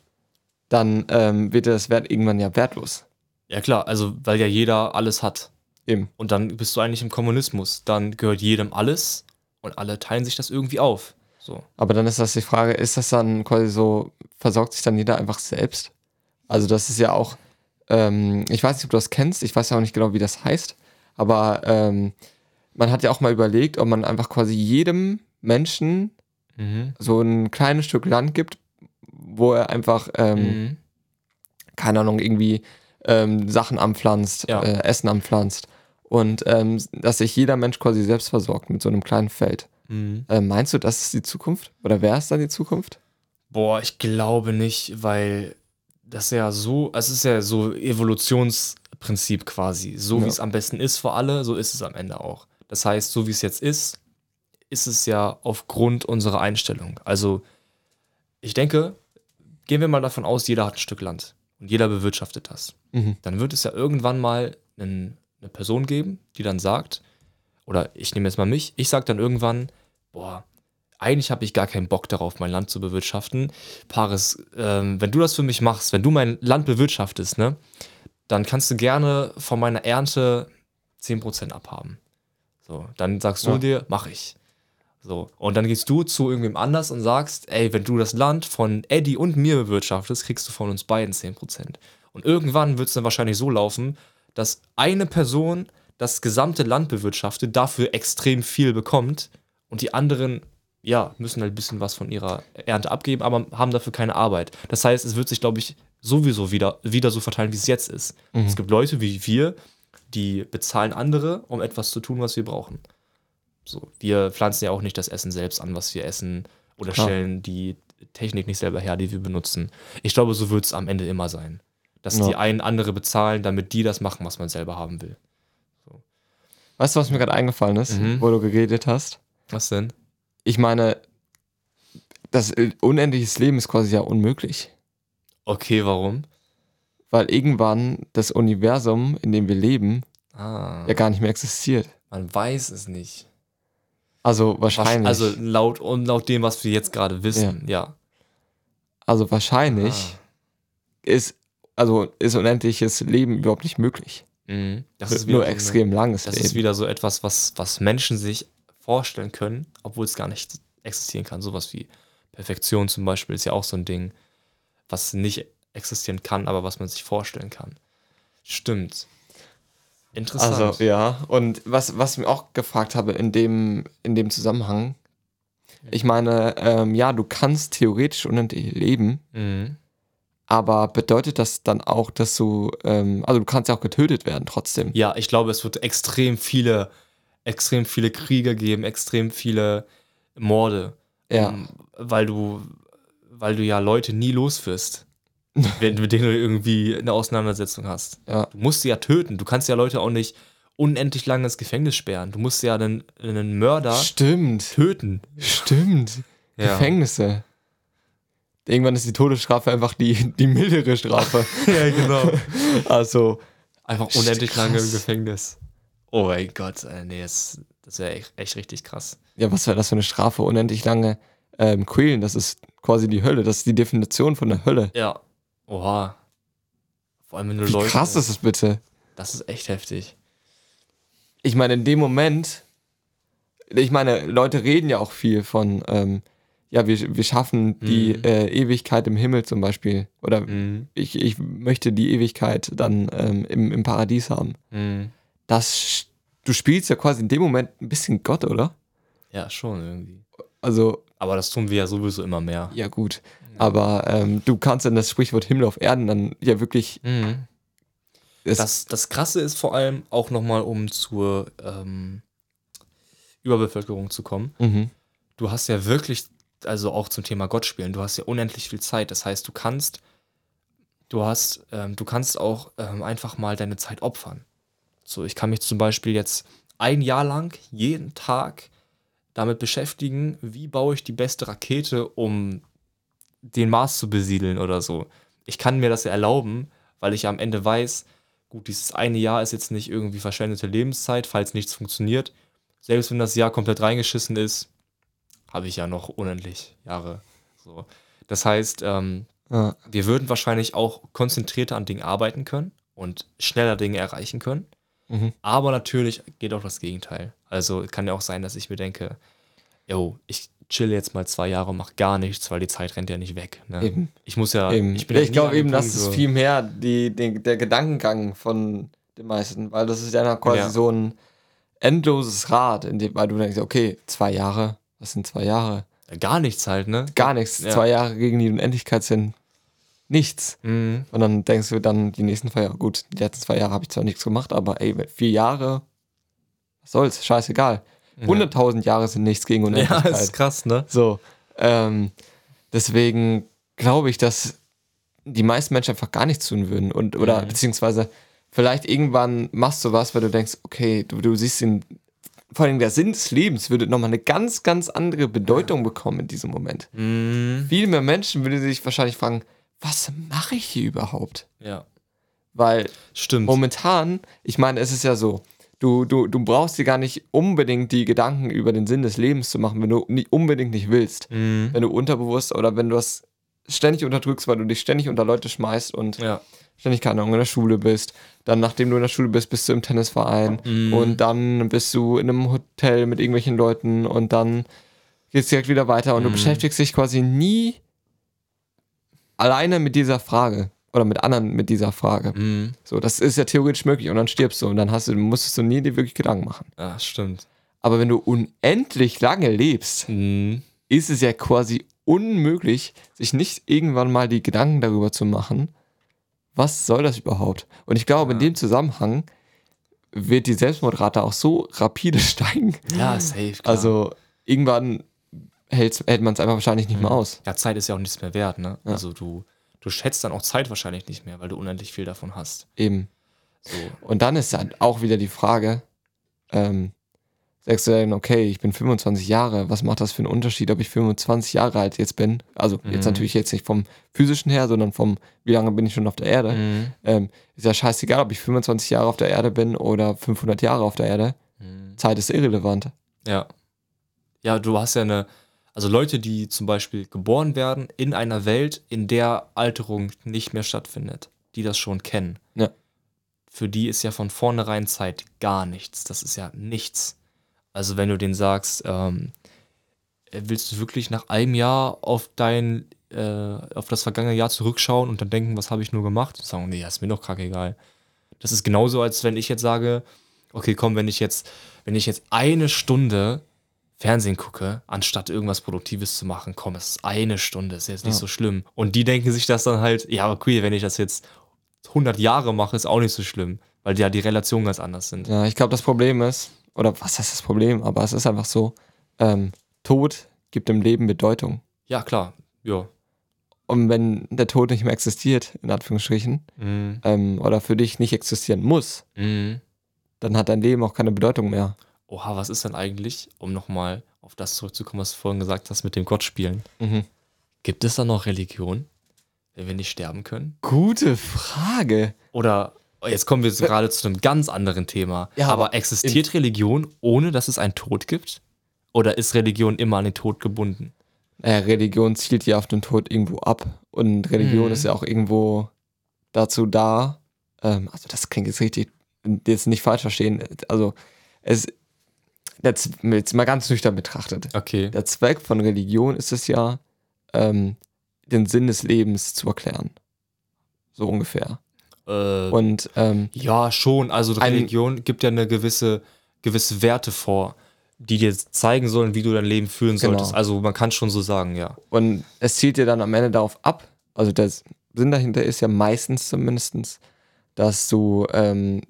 Dann ähm, wird das Wert irgendwann ja wertlos. Ja klar, also weil ja jeder alles hat. Eben. Und dann bist du eigentlich im Kommunismus. Dann gehört jedem alles und alle teilen sich das irgendwie auf. So. Aber dann ist das die Frage, ist das dann quasi so, versorgt sich dann jeder einfach selbst? Also das ist ja auch, ähm, ich weiß nicht, ob du das kennst, ich weiß ja auch nicht genau, wie das heißt, aber ähm, man hat ja auch mal überlegt, ob man einfach quasi jedem Menschen Mhm. so ein kleines Stück Land gibt, wo er einfach, ähm, Mhm. keine Ahnung, irgendwie ähm, Sachen anpflanzt, Ja. äh, Essen anpflanzt und ähm, dass sich jeder Mensch quasi selbst versorgt mit so einem kleinen Feld. Mhm. Äh, meinst du, das ist die Zukunft? Oder wäre es dann die Zukunft? Boah, ich glaube nicht, weil das ja so, es ist ja so Evolutionsprinzip quasi. So Ja. wie es am besten ist für alle, so ist es am Ende auch. Das heißt, so wie es jetzt ist, ist es ja aufgrund unserer Einstellung. Also, ich denke, gehen wir mal davon aus, jeder hat ein Stück Land und jeder bewirtschaftet das. Mhm. Dann wird es ja irgendwann mal einen, eine Person geben, die dann sagt, oder ich nehme jetzt mal mich, ich sage dann irgendwann, boah, eigentlich habe ich gar keinen Bock darauf, mein Land zu bewirtschaften. Paris, ähm, wenn du das für mich machst, wenn du mein Land bewirtschaftest, ne, dann kannst du gerne von meiner Ernte 10% abhaben. So, dann sagst du Ja. dir, mach ich. So, und dann gehst du zu irgendwem anders und sagst, ey, wenn du das Land von Eddie und mir bewirtschaftest, kriegst du von uns beiden 10%. Und irgendwann wird es dann wahrscheinlich so laufen, dass eine Person das gesamte Land bewirtschaftet, dafür extrem viel bekommt und die anderen, ja, müssen halt ein bisschen was von ihrer Ernte abgeben, aber haben dafür keine Arbeit. Das heißt, es wird sich, glaube ich, sowieso wieder, wieder so verteilen, wie es jetzt ist. Es gibt Leute wie wir, die bezahlen andere, um etwas zu tun, was wir brauchen. So, wir pflanzen ja auch nicht das Essen selbst an, was wir essen, oder Klar. stellen die Technik nicht selber her, die wir benutzen. Ich glaube, so wird es am Ende immer sein. Dass Ja. die einen andere bezahlen, damit die das machen, was man selber haben will. Weißt du, was mir gerade eingefallen ist, Mhm. wo du geredet hast? Was denn? Ich meine, das unendliches Leben ist quasi ja unmöglich. Okay, warum? Weil irgendwann das Universum, in dem wir leben, Ah, ja gar nicht mehr existiert. man weiß es nicht. Also wahrscheinlich. Also laut, und laut dem, was wir jetzt gerade wissen, ja. also wahrscheinlich Ah. ist, also ist unendliches Leben überhaupt nicht möglich. Mhm. Das ist wieder Nur so eine- extrem langes Das Leben. ist wieder so etwas, was, was Menschen sich vorstellen können, obwohl es gar nicht existieren kann. Sowas wie Perfektion zum Beispiel ist ja auch so ein Ding, was nicht existieren kann, aber was man sich vorstellen kann. Stimmt. Interessant. Also ja, und was, was ich mir auch gefragt habe in dem, in dem Zusammenhang, ich meine, ähm, ja, du kannst theoretisch unendlich leben, mhm. aber bedeutet das dann auch, dass du, ähm, also du kannst ja auch getötet werden trotzdem. Ja, ich glaube, es wird extrem viele, extrem viele Kriege geben, extrem viele Morde. Ja. Ähm, weil du, weil du ja Leute nie loswirst, wenn, mit denen du irgendwie eine Auseinandersetzung hast. Ja. Du musst sie ja töten. Du kannst ja Leute auch nicht unendlich lange ins Gefängnis sperren. Du musst ja einen, einen Mörder Stimmt, töten. stimmt. Ja. Gefängnisse. Irgendwann ist die Todesstrafe einfach die, die mildere Strafe. ja, genau. also, Einfach unendlich lange im Krass. Gefängnis. Oh mein Gott, äh, nee, das, das wäre echt, echt richtig krass. ja, was wäre das für eine Strafe? Unendlich lange ähm, quälen, das ist quasi die Hölle. Das ist die Definition von der Hölle. Ja. Oha. Vor allem, wenn du Wie Leute. krass ist es bitte? Das ist echt heftig. ich meine, in dem Moment, ich meine, Leute reden ja auch viel von, ähm, ja, wir, wir schaffen die Mhm. äh, Ewigkeit im Himmel zum Beispiel. Oder Mhm. ich, ich möchte die Ewigkeit dann ähm, im, im Paradies haben. Mhm. Das, du spielst ja quasi in dem Moment ein bisschen Gott, oder? Ja, schon irgendwie. Also, Aber das tun wir ja sowieso immer mehr. ja gut. Aber ähm, du kannst dann das Sprichwort Himmel auf Erden dann ja wirklich. Mhm. Das, das Krasse ist vor allem auch nochmal, um zur ähm, Überbevölkerung zu kommen. mhm. Du hast ja wirklich, also auch zum Thema Gott spielen, du hast ja unendlich viel Zeit. Das heißt, du kannst, du hast, ähm, du kannst auch ähm, einfach mal deine Zeit opfern. So, ich kann mich zum Beispiel jetzt ein Jahr lang jeden Tag damit beschäftigen, wie baue ich die beste Rakete, um den Mars zu besiedeln oder so. Ich kann mir das ja erlauben, weil ich am Ende weiß, gut, dieses eine Jahr ist jetzt nicht irgendwie verschwendete Lebenszeit, falls nichts funktioniert. Selbst wenn das Jahr komplett reingeschissen ist, habe ich ja noch unendlich Jahre. So. Das heißt, ähm, ja. wir würden wahrscheinlich auch konzentrierter an Dingen arbeiten können und schneller Dinge erreichen können. Mhm. Aber natürlich geht auch das Gegenteil. Also kann ja auch sein, dass ich mir denke, yo, ich chill jetzt mal zwei Jahre und mach gar nichts, weil die Zeit rennt ja nicht weg. Ne? Ich muss ja, Eben. ich Ich, bin ja nie glaube eben, das ist viel mehr die, die, der Gedankengang von den meisten, weil das ist ja quasi Ja. so ein endloses Rad, in dem, weil du denkst, okay, zwei Jahre, was sind zwei Jahre? Gar nichts halt, ne? Gar nichts. Zwei Jahre gegen die Unendlichkeit sind nichts. Mhm. Und dann denkst du dann die nächsten zwei Jahre, gut, die letzten zwei Jahre habe ich zwar nichts gemacht, aber ey, vier Jahre, was soll's, scheißegal. 100.000 Jahre sind nichts gegen Ja, Unendlichkeit. ist krass, ne? So, ähm, deswegen glaube ich, dass die meisten Menschen einfach gar nichts tun würden und oder Mhm. beziehungsweise vielleicht irgendwann machst du was, weil du denkst, okay, du, du siehst den, vor allem der Sinn des Lebens würde nochmal eine ganz, ganz andere Bedeutung bekommen in diesem Moment. Mhm. Viel mehr Menschen würden sich wahrscheinlich fragen, was mache ich hier überhaupt? Ja, Weil stimmt. momentan, ich meine, es ist ja so, du, du, du brauchst dir gar nicht unbedingt die Gedanken über den Sinn des Lebens zu machen, wenn du nicht unbedingt nicht willst Mhm. wenn du unterbewusst oder wenn du das ständig unterdrückst, weil du dich ständig unter Leute schmeißt und Ja. ständig, keine Ahnung, in der Schule bist. Dann, nachdem du in der Schule bist, bist du im Tennisverein. Mhm. Und dann bist du in einem Hotel mit irgendwelchen Leuten und dann geht's direkt wieder weiter. Und du Mhm. beschäftigst dich quasi nie alleine mit dieser Frage. Oder mit anderen mit dieser Frage. Mhm. So, das ist ja theoretisch möglich. Und dann stirbst du und dann hast du, musstest du nie dir wirklich Gedanken machen. Ja, stimmt. Aber wenn du unendlich lange lebst, Mhm. ist es ja quasi unmöglich, sich nicht irgendwann mal die Gedanken darüber zu machen, was soll das überhaupt? Und ich glaube, in Ja. dem Zusammenhang wird die Selbstmordrate auch so rapide steigen. Ja, safe. Klar. Also irgendwann hält, man es einfach wahrscheinlich nicht mehr Mhm. aus. Ja, Zeit ist ja auch nichts mehr wert, ne? Ja. Also du, du schätzt dann auch Zeit wahrscheinlich nicht mehr, weil du unendlich viel davon hast. Eben. So. Und dann ist dann auch wieder die Frage, ähm, sagst du dann, okay, ich bin 25 Jahre, was macht das für einen Unterschied, ob ich 25 Jahre alt jetzt bin? Also jetzt Mhm. natürlich jetzt nicht vom physischen her, sondern vom, wie lange bin ich schon auf der Erde? Mhm. Ähm, ist ja scheißegal, ob ich 25 Jahre auf der Erde bin oder 500 Jahre auf der Erde. Mhm. Zeit ist irrelevant. Ja. Ja, du hast ja eine, also Leute, die zum Beispiel geboren werden in einer Welt, in der Alterung nicht mehr stattfindet, die das schon kennen. Ja. Für die ist ja von vornherein Zeit gar nichts. Das ist ja nichts. Also wenn du denen sagst, ähm, äh, willst du wirklich nach einem Jahr auf dein, äh, auf das vergangene Jahr zurückschauen und dann denken, was habe ich nur gemacht? Und sagen, nee, ist mir doch kackegal. Das ist genauso, als wenn ich jetzt sage, okay, komm, wenn ich jetzt, wenn ich jetzt eine Stunde Fernsehen gucke, anstatt irgendwas Produktives zu machen, komm, es ist eine Stunde, ist jetzt nicht Ja. so schlimm. Und die denken sich das dann halt, ja, okay, wenn ich das jetzt 100 Jahre mache, ist auch nicht so schlimm, weil ja die Relationen ganz anders sind. Ja, ich glaube, das Problem ist, oder was heißt das Problem, aber es ist einfach so, ähm, Tod gibt dem Leben Bedeutung. Ja, klar, ja. Und wenn der Tod nicht mehr existiert, in Anführungsstrichen, Mhm. ähm, oder für dich nicht existieren muss, Mhm. dann hat dein Leben auch keine Bedeutung mehr. Oha, was ist denn eigentlich, um nochmal auf das zurückzukommen, was du vorhin gesagt hast, mit dem Gott spielen? Mhm. Gibt es da noch Religion, wenn wir nicht sterben können? Gute Frage. Oder jetzt kommen wir jetzt gerade zu einem ganz anderen Thema. Ja, aber, aber existiert Religion, ohne dass es einen Tod gibt? Oder ist Religion immer an den Tod gebunden? Naja, Religion zielt ja auf den Tod irgendwo ab. Und Religion Mhm. ist ja auch irgendwo dazu da. Ähm, also, das klingt jetzt richtig, jetzt nicht falsch verstehen. Also, es, jetzt, jetzt mal ganz nüchtern betrachtet. Okay. Der Zweck von Religion ist es ja, ähm, den Sinn des Lebens zu erklären. So ungefähr. Äh, Und ähm, ja, schon. Also Ein- Religion gibt ja eine gewisse, gewisse Werte vor, die dir zeigen sollen, wie du dein Leben führen Genau. solltest. Also man kann schon so sagen, ja. Und es zielt dir dann am Ende darauf ab, also der Sinn dahinter ist ja meistens zumindestens, dass du ähm, äh,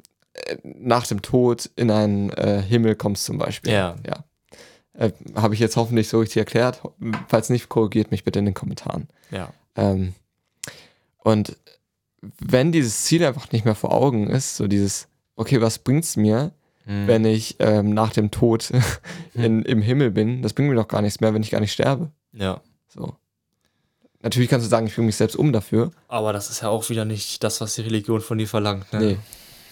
nach dem Tod in einen äh, Himmel kommst zum Beispiel. Ja. ja. Äh, Habe ich jetzt hoffentlich so richtig erklärt. Falls nicht, korrigiert mich bitte in den Kommentaren. Ja. Ähm, und wenn dieses Ziel einfach nicht mehr vor Augen ist, so dieses, okay, was bringt's mir, Mhm. wenn ich ähm, nach dem Tod in, im Himmel bin? Das bringt mir doch gar nichts mehr, wenn ich gar nicht sterbe. Ja. So. Natürlich kannst du sagen, ich bringe mich selbst um dafür. Aber das ist ja auch wieder nicht das, was die Religion von dir verlangt. Ne? Nee,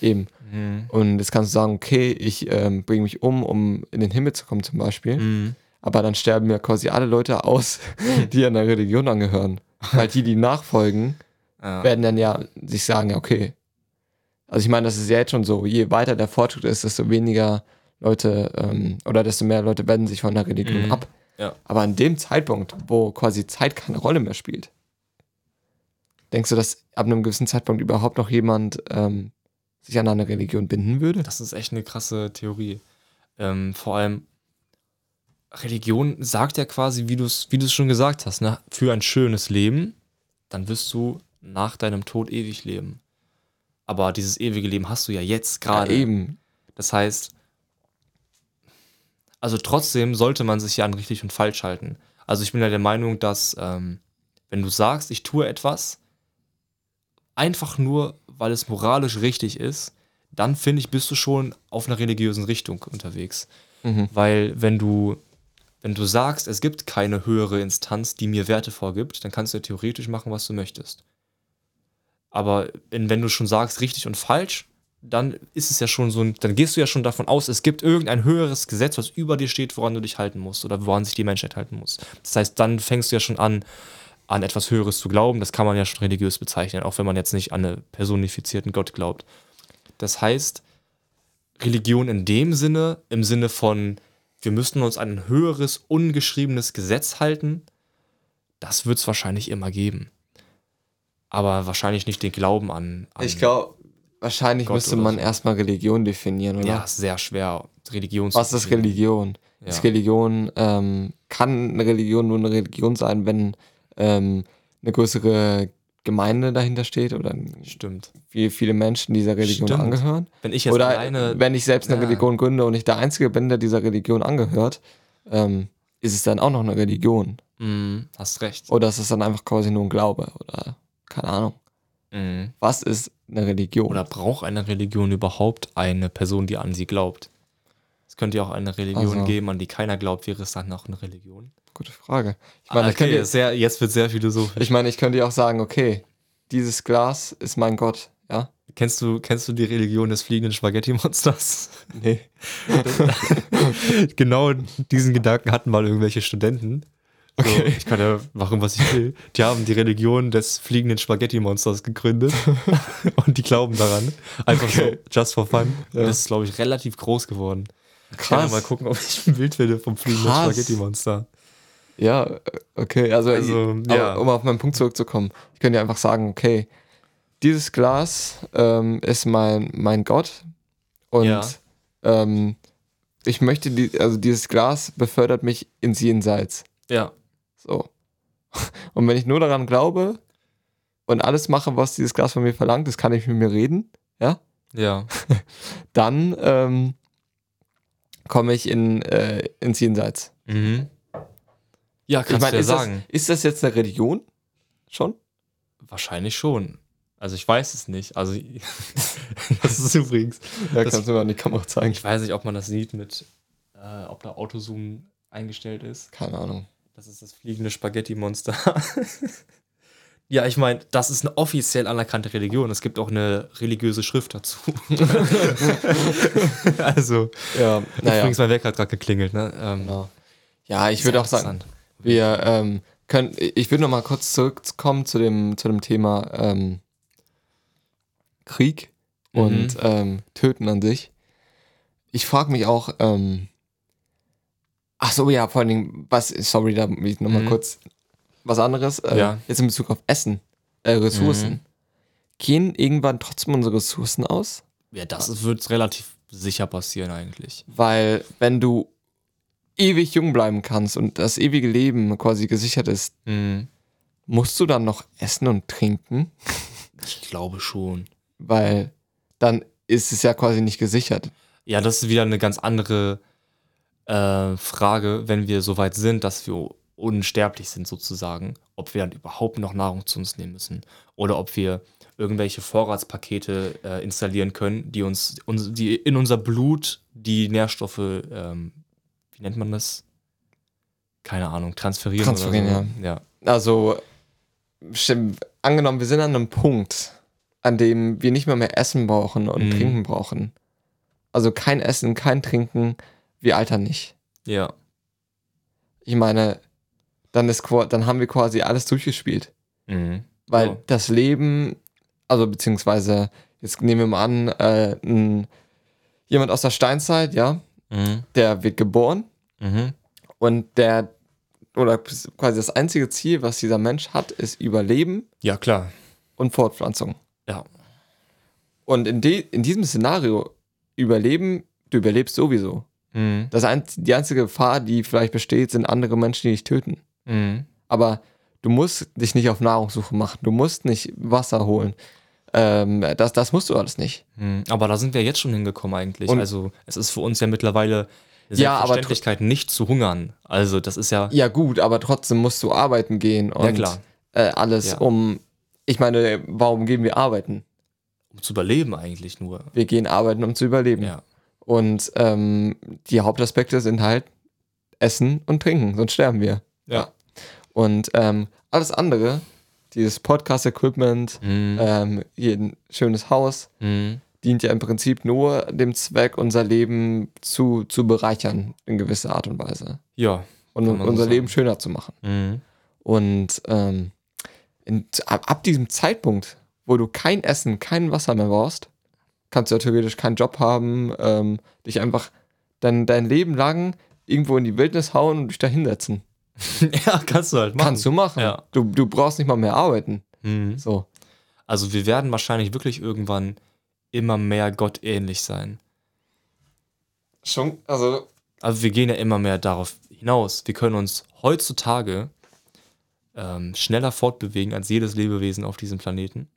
eben. Mhm. Und jetzt kannst du sagen, okay, ich ähm, bringe mich um, um in den Himmel zu kommen zum Beispiel. Mhm. Aber dann sterben mir quasi alle Leute aus, die einer Religion angehören. Weil die, die nachfolgen, Ja. werden dann ja sich sagen, ja, okay. Also ich meine, das ist ja jetzt schon so, je weiter der Fortschritt ist, desto weniger Leute ähm, oder desto mehr Leute wenden sich von der Religion Mhm. ab. Ja. Aber an dem Zeitpunkt, wo quasi Zeit keine Rolle mehr spielt, denkst du, dass ab einem gewissen Zeitpunkt überhaupt noch jemand ähm, sich an eine Religion binden würde? Das ist echt eine krasse Theorie. Ähm, vor allem, Religion sagt ja quasi, wie du es wie du's schon gesagt hast, ne? für ein schönes Leben, dann wirst du nach deinem Tod ewig leben. Aber dieses ewige Leben hast du ja jetzt Ja, gerade. eben. Das heißt, also trotzdem sollte man sich ja an richtig und falsch halten. Also ich bin ja der Meinung, dass ähm, wenn du sagst, ich tue etwas, einfach nur, weil es moralisch richtig ist, dann finde ich, bist du schon auf einer religiösen Richtung unterwegs. Mhm. Weil wenn du, wenn du sagst, es gibt keine höhere Instanz, die mir Werte vorgibt, dann kannst du ja theoretisch machen, was du möchtest. Aber wenn, wenn du schon sagst, richtig und falsch, dann ist es ja schon so ein, dann gehst du ja schon davon aus, es gibt irgendein höheres Gesetz, was über dir steht, woran du dich halten musst oder woran sich die Menschheit halten muss. Das heißt, dann fängst du ja schon an, an etwas Höheres zu glauben, das kann man ja schon religiös bezeichnen, auch wenn man jetzt nicht an einen personifizierten Gott glaubt. Das heißt, Religion in dem Sinne, im Sinne von, wir müssten uns an ein höheres, ungeschriebenes Gesetz halten, das wird es wahrscheinlich immer geben. Aber wahrscheinlich nicht den Glauben an. an Ich glaube, wahrscheinlich Gott müsste man so. erstmal Religion definieren, oder? ja, sehr schwer, Religion Was ist Religion? Ja. Ist Religion, ähm, kann eine Religion nur eine Religion sein, wenn ähm, eine größere Gemeinde dahinter steht oder Stimmt. wie viele Menschen dieser Religion Stimmt. angehören? Wenn ich jetzt Oder alleine. wenn ich selbst eine Ja. Religion gründe und ich der Einzige bin, der dieser Religion angehört, ähm, ist es dann auch noch eine Religion? Mm, hast recht. Oder ist es dann einfach quasi nur ein Glaube? Oder keine Ahnung. Mm. Was ist eine Religion? Oder braucht eine Religion überhaupt eine Person, die an sie glaubt? Es könnte ja auch eine Religion Also- geben, an die keiner glaubt. Wäre es dann noch eine Religion? Gute Frage. Ich meine, ich okay, könnte, sehr, jetzt wird sehr philosophisch. ich meine, ich könnte ja auch sagen, okay, dieses Glas ist mein Gott, ja? Kennst du, kennst du die Religion des fliegenden Spaghetti-Monsters? Nee. genau diesen Gedanken hatten mal irgendwelche Studenten. So, Okay. Ich kann ja machen, was ich will. Die haben die Religion des fliegenden Spaghetti-Monsters gegründet und die glauben daran. Einfach Okay. so, just for fun. Ja. Das ist, glaube ich, relativ groß geworden. Ich kann Krass. mal gucken, ob ich ein Bild finde vom fliegenden Krass. Spaghetti-Monster. Ja, okay, also, Also, aber ja. um auf meinen Punkt zurückzukommen, ich könnte ja einfach sagen, okay, dieses Glas ähm, ist mein, mein Gott und Ja. ähm, ich möchte, die, also dieses Glas befördert mich ins Jenseits. Ja. So. Und wenn ich nur daran glaube und alles mache, was dieses Glas von mir verlangt, das kann ich mit mir reden, ja, Ja. dann ähm, komme ich in, äh, ins Jenseits. Mhm. Ja, Ich kannst meine, du ja ist, das, sagen. ist das jetzt eine Religion? Schon? Wahrscheinlich schon. Also ich weiß es nicht. Also das ist übrigens. Ja, Das- kannst du mal in die Kamera zeigen. Ich weiß nicht, ob man das sieht mit, äh, ob da Autozoom eingestellt ist. Keine Ahnung. Das ist das fliegende Spaghetti-Monster. ja, ich meine, das ist eine offiziell anerkannte Religion. Es gibt auch eine religiöse Schrift dazu. also, Ja, naja. übrigens, mein Wecker hat gerade geklingelt. Ne? Ähm, Ja, ja ich würde auch sagen. Wir ähm, können, ich würde noch mal kurz zurückkommen zu dem, zu dem Thema ähm, Krieg und Mhm. ähm, Töten an sich. Ich frage mich auch, ähm, ach so, ja, vor allen Dingen, was, sorry, da will ich noch mal Mhm. kurz was anderes. Äh, Ja. Jetzt in Bezug auf Essen, äh, Ressourcen. Mhm. Gehen irgendwann trotzdem unsere Ressourcen aus? Ja, das wird relativ sicher passieren eigentlich. Weil wenn du ewig jung bleiben kannst und das ewige Leben quasi gesichert ist, Mhm. musst du dann noch essen und trinken? Ich glaube schon. Weil dann ist es ja quasi nicht gesichert. Ja, das ist wieder eine ganz andere äh, Frage, wenn wir so weit sind, dass wir unsterblich sind sozusagen, ob wir dann überhaupt noch Nahrung zu uns nehmen müssen oder ob wir irgendwelche Vorratspakete äh, installieren können, die uns, uns, die in unser Blut die Nährstoffe, ähm, wie nennt man das? Keine Ahnung, transferieren. Transferieren, so. ja. Also, stimmt, angenommen, wir sind an einem Punkt, an dem wir nicht mehr mehr Essen brauchen und Mhm. Trinken brauchen. Also kein Essen, kein Trinken, wir altern nicht. Ja. Ich meine, dann, ist, dann haben wir quasi alles durchgespielt. Mhm. Weil Ja. das Leben, also beziehungsweise, jetzt nehmen wir mal an, äh, ein, jemand aus der Steinzeit, ja, Mhm. der wird geboren Mhm. und der, oder quasi das einzige Ziel, was dieser Mensch hat, ist Überleben Ja, klar. und Fortpflanzung. Ja. Und in, de, in diesem Szenario, Überleben, du überlebst sowieso. Mhm. Das ein, die einzige Gefahr, die vielleicht besteht, sind andere Menschen, die dich töten. Mhm. Aber du musst dich nicht auf Nahrungssuche machen, du musst nicht Wasser holen. Ähm, das, das musst du alles nicht. Hm, Aber da sind wir jetzt schon hingekommen eigentlich. Und- also es ist für uns ja mittlerweile eine Ja, aber Selbstverständlichkeit, nicht zu hungern. Also das ist ja, Ja, gut, aber trotzdem musst du arbeiten gehen und ja klar, Äh, alles Ja. um. Ich meine, warum gehen wir arbeiten? um zu überleben eigentlich nur. Wir gehen arbeiten, um zu überleben. Ja. Und ähm, die Hauptaspekte sind halt Essen und Trinken, sonst sterben wir. Ja. Und ähm, alles andere, dieses Podcast-Equipment, Mhm. ähm, hier ein schönes Haus, Mhm. Dient ja im Prinzip nur dem Zweck, unser Leben zu, zu bereichern in gewisser Art und Weise. Ja. Und so unser sagen. Leben schöner zu machen. Mhm. Und ähm, in, ab, ab diesem Zeitpunkt, wo du kein Essen, kein Wasser mehr brauchst, kannst du ja theoretisch keinen Job haben, ähm, dich einfach dann dein Leben lang irgendwo in die Wildnis hauen und dich da hinsetzen. ja, kannst du halt machen. Kannst du machen. Ja. Du, du brauchst nicht mal mehr arbeiten. Mhm. So. Also wir werden wahrscheinlich wirklich irgendwann immer mehr Gott ähnlich sein. Schon, also. Also wir gehen ja immer mehr darauf hinaus. Wir können uns heutzutage ähm, schneller fortbewegen als jedes Lebewesen auf diesem Planeten.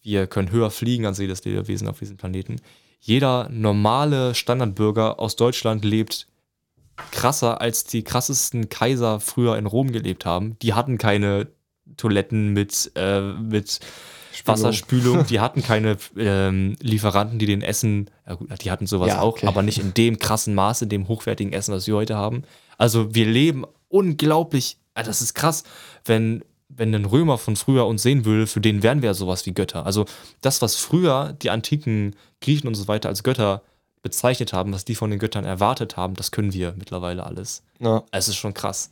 Wir können höher fliegen als jedes Lebewesen auf diesem Planeten. Jeder normale Standardbürger aus Deutschland lebt krasser, als die krassesten Kaiser früher in Rom gelebt haben. Die hatten keine Toiletten mit, äh, mit Wasserspülung, die hatten keine ähm, Lieferanten, die den Essen, ja gut, die hatten sowas Ja, auch, okay. aber nicht in dem krassen Maße, in dem hochwertigen Essen, was wir heute haben. Also wir leben unglaublich, ah, das ist krass, wenn, wenn ein Römer von früher uns sehen würde, für den wären wir ja sowas wie Götter. Also das, was früher die antiken Griechen und so weiter als Götter bezeichnet haben, was die von den Göttern erwartet haben, das können wir mittlerweile alles. Ja, Es ist schon krass.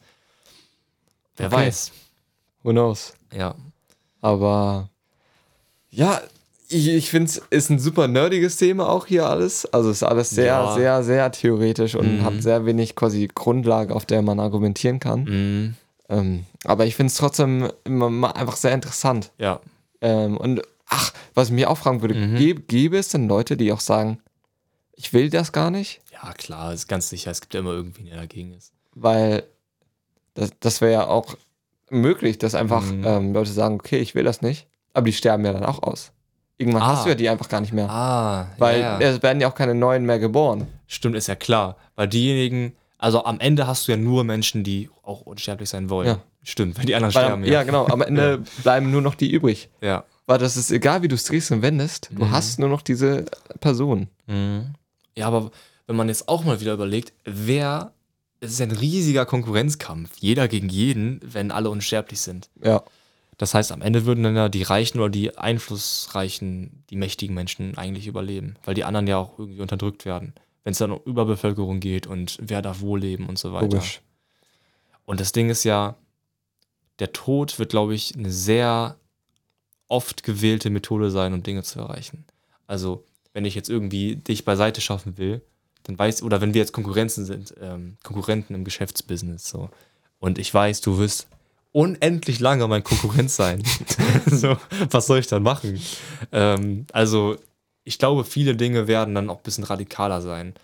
Wer Okay. weiß. who knows. Ja. Aber ja, ich, ich finde es ist ein super nerdiges Thema auch hier alles. Also es ist alles sehr, Ja. sehr, sehr theoretisch und Mhm. hat sehr wenig quasi Grundlage, auf der man argumentieren kann. Mhm. Ähm, aber ich finde es trotzdem immer mal einfach sehr interessant. Ja. Ähm, und ach, was ich mir auch fragen würde, Mhm. gäbe, gäbe es denn Leute, die auch sagen, ich will das gar nicht? Ja, klar, ist ganz sicher. Es gibt ja immer irgendwen, der dagegen ist. Weil das, das wäre ja auch möglich, dass einfach Mhm. ähm, Leute sagen, okay, ich will das nicht. Aber die sterben ja dann auch aus. Irgendwann Ah. hast du ja die einfach gar nicht mehr. Ah, Weil ja. es werden ja auch keine neuen mehr geboren. Stimmt, ist ja klar. Weil diejenigen, also am Ende hast du ja nur Menschen, die auch unsterblich sein wollen. Ja. Stimmt, wenn die anderen Weil, sterben, ja. genau, am Ende bleiben nur noch die übrig. Ja. Weil das ist egal, wie du es drehst und wendest, du Mhm. hast nur noch diese Person. Mhm. Ja, aber wenn man jetzt auch mal wieder überlegt, wer, es ist ein riesiger Konkurrenzkampf, jeder gegen jeden, wenn alle unsterblich sind. Ja. Das heißt, am Ende würden dann ja die Reichen oder die einflussreichen, die mächtigen Menschen eigentlich überleben, weil die anderen ja auch irgendwie unterdrückt werden. Wenn es dann um Überbevölkerung geht und wer darf wo leben und so weiter. Logisch. Und das Ding ist ja, der Tod wird, glaube ich, eine sehr oft gewählte Methode sein, um Dinge zu erreichen. Also, wenn ich jetzt irgendwie dich beiseite schaffen will, dann weiß, oder wenn wir jetzt Konkurrenzen sind, ähm, Konkurrenten im Geschäftsbusiness, so, und ich weiß, du wirst unendlich lange mein Konkurrent sein. so, was soll ich dann machen? Ähm, also, ich glaube, viele Dinge werden dann auch ein bisschen radikaler sein.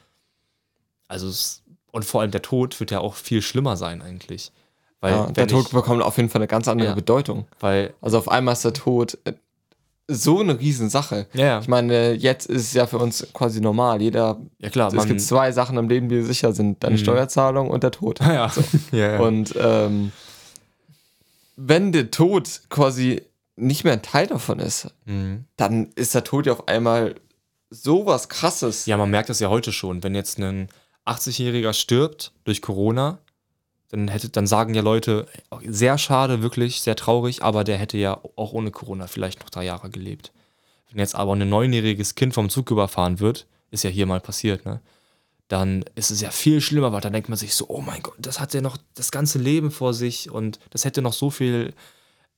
Also, es, und vor allem der Tod wird ja auch viel schlimmer sein, eigentlich. Weil, ja, der Tod ich, bekommt auf jeden Fall eine ganz andere Ja. Bedeutung. weil, Also auf einmal ist der Tod äh, so eine Riesensache. ja, ja, Ich meine, jetzt ist es ja für uns quasi normal. Jeder, ja klar, es gibt zwei Sachen im Leben, die sicher sind: deine Mhm. Steuerzahlung und der Tod. ja, ja, ja. Und ähm, wenn der Tod quasi nicht mehr ein Teil davon ist, Mhm. dann ist der Tod ja auf einmal sowas krasses. Ja, man merkt das ja heute schon. Wenn jetzt ein 80-Jähriger stirbt durch Corona, dann hätte, dann sagen ja Leute, sehr schade, wirklich, sehr traurig, aber der hätte ja auch ohne Corona vielleicht noch drei Jahre gelebt. Wenn jetzt aber ein neunjähriges Kind vom Zug überfahren wird, ist ja hier mal passiert, ne? Dann ist es ja viel schlimmer, weil dann denkt man sich so, oh mein Gott, das hat ja noch das ganze Leben vor sich und das hätte noch so viel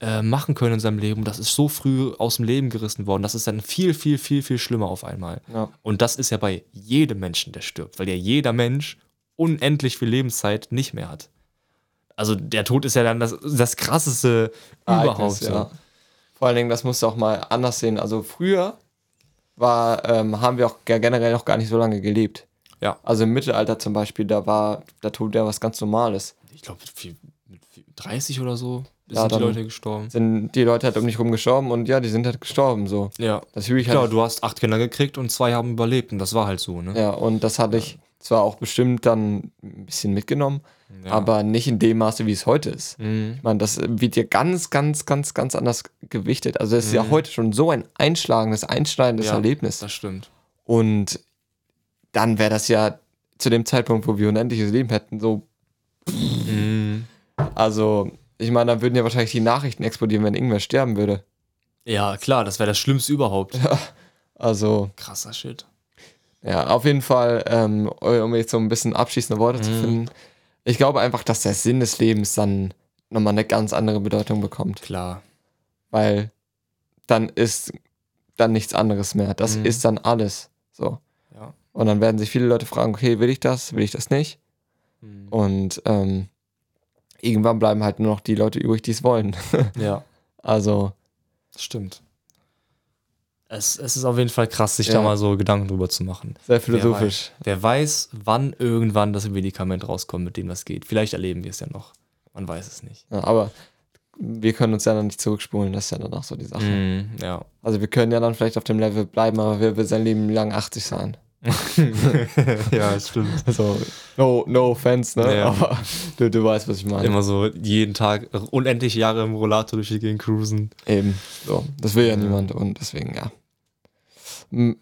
äh, machen können in seinem Leben. Das ist so früh aus dem Leben gerissen worden. Das ist dann viel, viel, viel, viel schlimmer auf einmal. Ja. Und das ist ja bei jedem Menschen, der stirbt, weil ja jeder Mensch unendlich viel Lebenszeit nicht mehr hat. Also der Tod ist ja dann das, das krasseste überhaupt. Ereignis, So. ja. Vor allen Dingen, das musst du auch mal anders sehen. Also früher war, ähm, haben wir auch ge- generell noch gar nicht so lange gelebt. Ja. Also im Mittelalter zum Beispiel, da war der Tod ja was ganz Normales. Ich glaube, mit, mit 30 oder so Ja, sind die Leute gestorben. Sind die Leute halt um dich rum gestorben und ja, die sind halt gestorben so. Ja. Das ich Klar, halt. du hast acht Kinder gekriegt und zwei haben überlebt und das war halt so, ne? Ja, und das hatte ich zwar auch bestimmt dann ein bisschen mitgenommen, Ja. aber nicht in dem Maße, wie es heute ist. Mhm. Ich meine, das wird ja ganz, ganz, ganz, ganz anders gewichtet. Also es ist ja Mhm. heute schon so ein einschlagendes, einschneidendes Ja, Erlebnis. Das stimmt. Und dann wäre das ja zu dem Zeitpunkt, wo wir unendliches Leben hätten, so, Mhm. also ich meine, dann würden ja wahrscheinlich die Nachrichten explodieren, wenn irgendwer sterben würde. Ja, klar, das wäre das Schlimmste überhaupt. Also, Krasser Shit. ja, auf jeden Fall, ähm, um jetzt so ein bisschen abschließende Worte zu Mhm. finden, ich glaube einfach, dass der Sinn des Lebens dann nochmal eine ganz andere Bedeutung bekommt. Klar. weil dann ist dann nichts anderes mehr. Das Mhm. ist dann alles. So. Und dann werden sich viele Leute fragen, okay, will ich das, will ich das nicht? Mhm. Und ähm, irgendwann bleiben halt nur noch die Leute übrig, die es wollen. Ja, Also, das stimmt. Es, es ist auf jeden Fall krass, sich Ja. da mal so Gedanken drüber zu machen. sehr philosophisch. Wer weiß, wann irgendwann das Medikament rauskommt, mit dem das geht. Vielleicht erleben wir es ja noch. Man weiß es nicht. Ja, aber wir können uns ja dann nicht zurückspulen, das ist ja dann auch so die Sache. Mhm, ja. Also wir können ja dann vielleicht auf dem Level bleiben, aber wir will sein Leben lang 80 sein. ja, stimmt. So, no, no offense, ne? Ja. Aber du, du weißt, was ich meine. Immer so jeden Tag unendlich Jahre im Rollator durch die Gegend cruisen. Eben. So, das will ja niemand und deswegen, ja. M-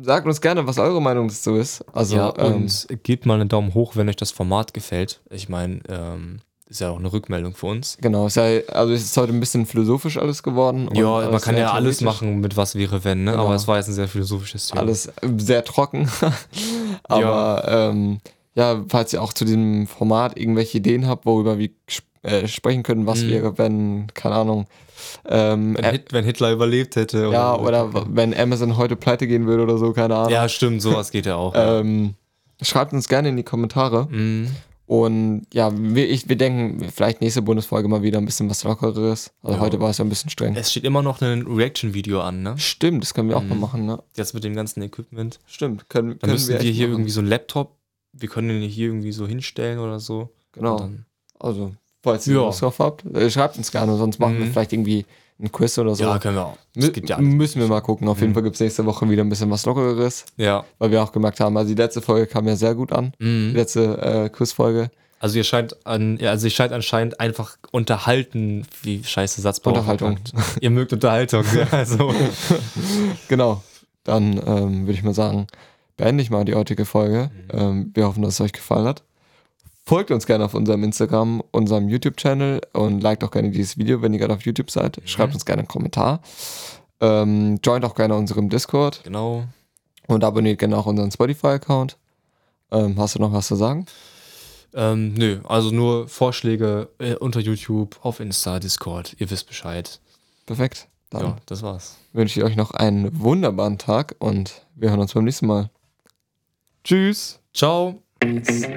Sagt uns gerne, was eure Meinung dazu ist. Also, ja, ähm, und gebt mal einen Daumen hoch, wenn euch das Format gefällt. Ich meine, ähm, ist ja auch eine Rückmeldung für uns. genau, ist ja, also es ist heute ein bisschen philosophisch alles geworden. Ja, man kann ja alles machen mit was wäre wenn, ne? Genau. Aber es war jetzt ein sehr philosophisches Thema. Alles sehr trocken. Aber ja. Ähm, ja, falls ihr auch zu diesem Format irgendwelche Ideen habt, worüber wir äh, sprechen können, was Mhm. wäre, wenn, keine Ahnung, ähm, wenn, Hit, wenn Hitler überlebt hätte. ja, oder w- wenn Amazon heute pleite gehen würde oder so, keine Ahnung. Ja, stimmt, sowas geht ja auch. Ähm, schreibt uns gerne in die Kommentare. Mhm. Und ja, wir, ich, wir denken, vielleicht nächste Bundesfolge mal wieder ein bisschen was Lockeres. Also Ja. heute war es ja ein bisschen streng. Es steht immer noch ein Reaction-Video an, ne? Stimmt, das können wir auch Mhm. mal machen, ne? Jetzt mit dem ganzen Equipment. Stimmt, können, Dann können müssen wir, echt hier machen. irgendwie so einen Laptop, wir können den hier irgendwie so hinstellen oder so. Genau. Also, falls ihr Ja. Lust drauf habt, äh, schreibt uns gerne, sonst machen wir Mhm. vielleicht irgendwie ein Quiz oder so. ja, können wir auch. Mü Es gibt ja müssen wir mal gucken. Auf jeden Mhm. Fall gibt es nächste Woche wieder ein bisschen was Lockeres, Ja. weil wir auch gemerkt haben, also die letzte Folge kam ja sehr gut an. Die Mhm. letzte äh, Quizfolge. Also ihr scheint an, ja, also ihr scheint anscheinend einfach unterhalten, wie scheiße Satzbau. Unterhaltung. ihr mögt Unterhaltung, ja, also. Genau. Dann ähm, würde ich mal sagen, beende ich mal die heutige Folge. Mhm. Ähm, wir hoffen, dass es euch gefallen hat. Folgt uns gerne auf unserem Instagram, unserem YouTube-Channel und liked auch gerne dieses Video, wenn ihr gerade auf YouTube seid. Schreibt uns gerne einen Kommentar. Ähm, joint auch gerne unserem Discord Genau. und abonniert gerne auch unseren Spotify-Account. Ähm, hast du noch was zu sagen? Ähm, nö, also nur Vorschläge äh, unter YouTube, auf Insta, Discord, ihr wisst Bescheid. Perfekt. Dann Ja, das war's. wünsche ich euch noch einen wunderbaren Tag und wir hören uns beim nächsten Mal. Tschüss. Ciao. Thanks.